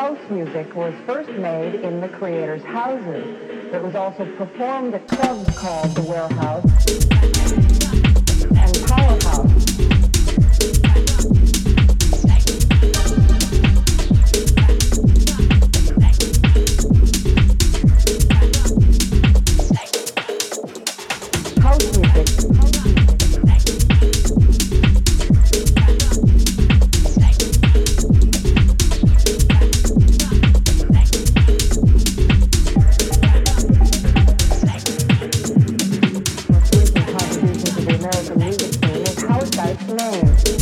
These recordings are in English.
house music was first made in the creators' houses. It was also performed at clubs called The Warehouse. American music scene is held by Flames.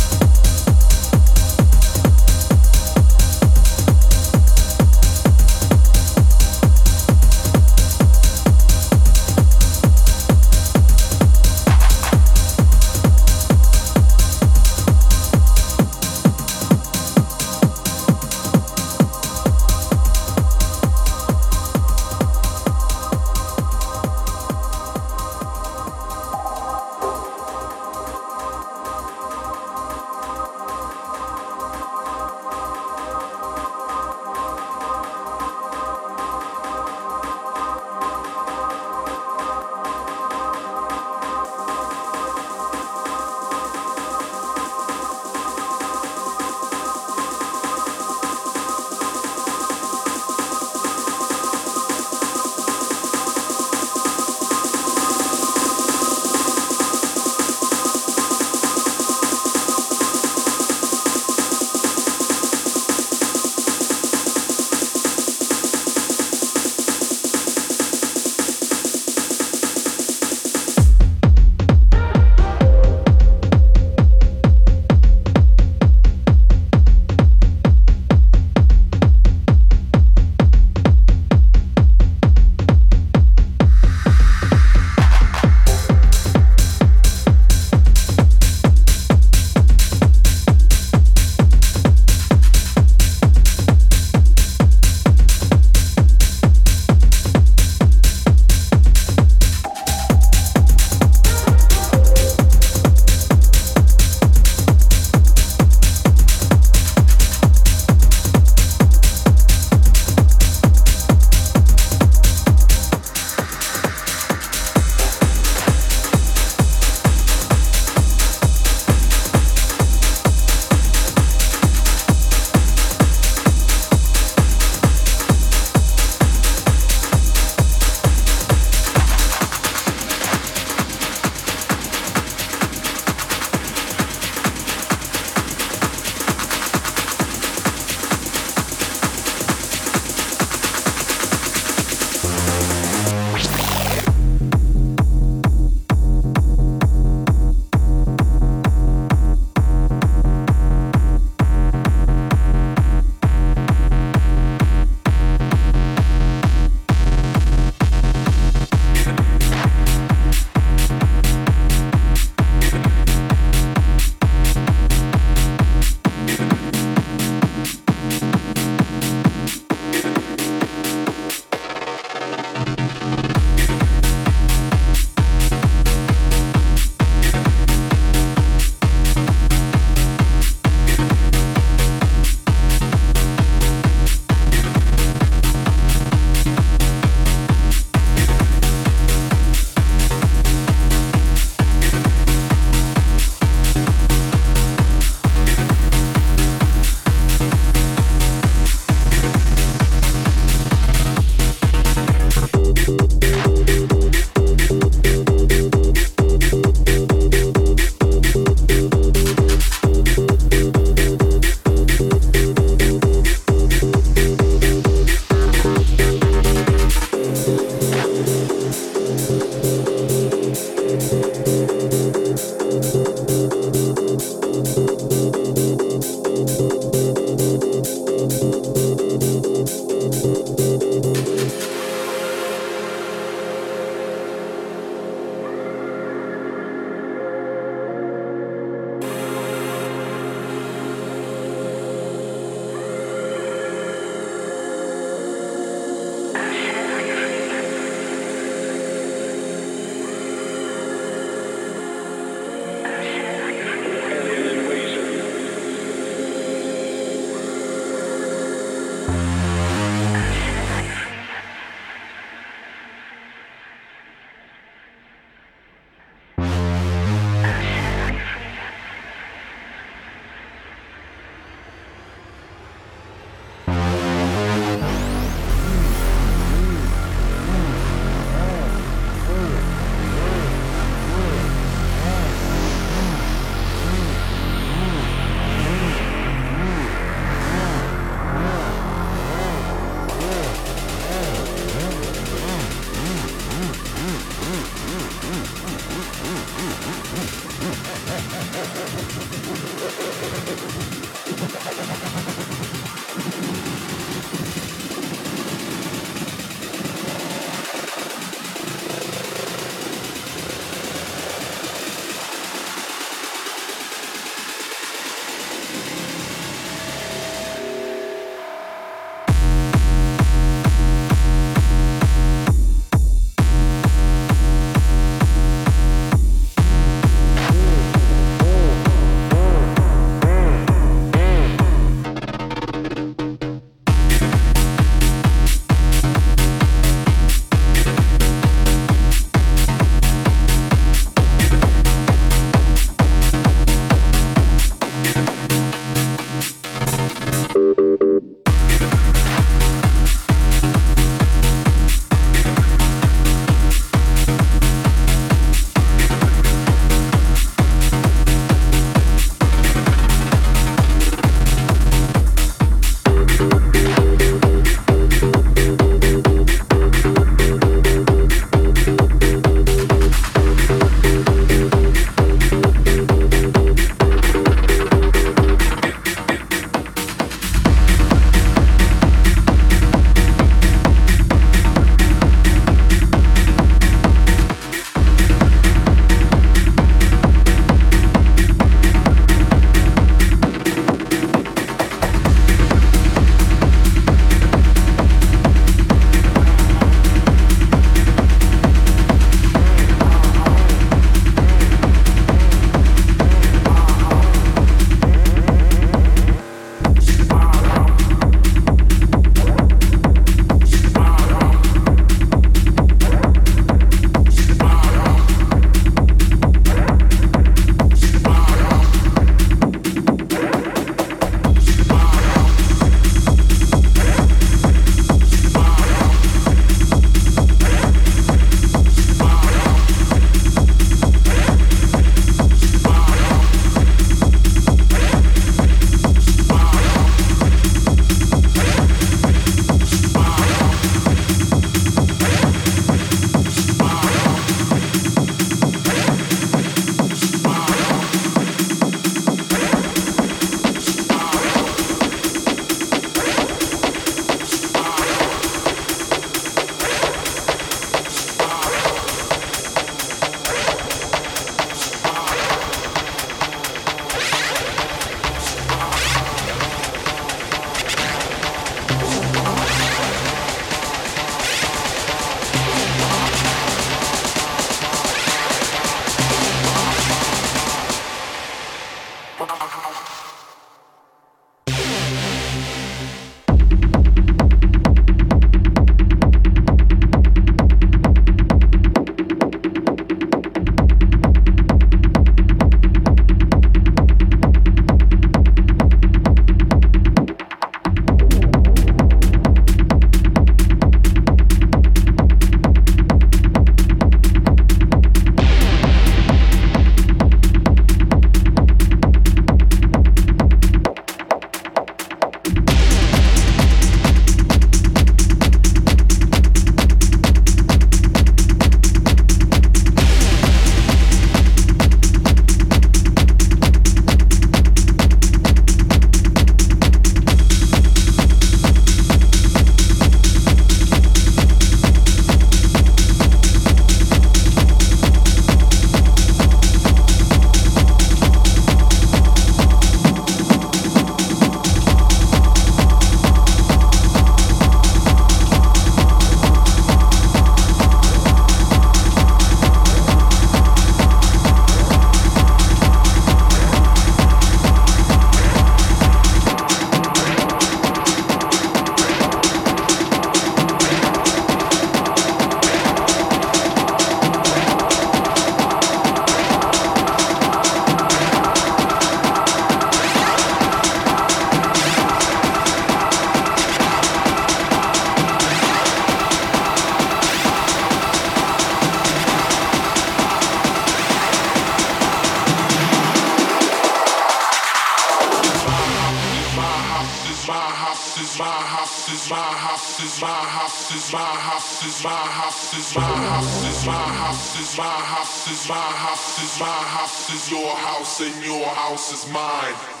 House my house is my house is my house is my house is my house is my house is your house and your house is mine.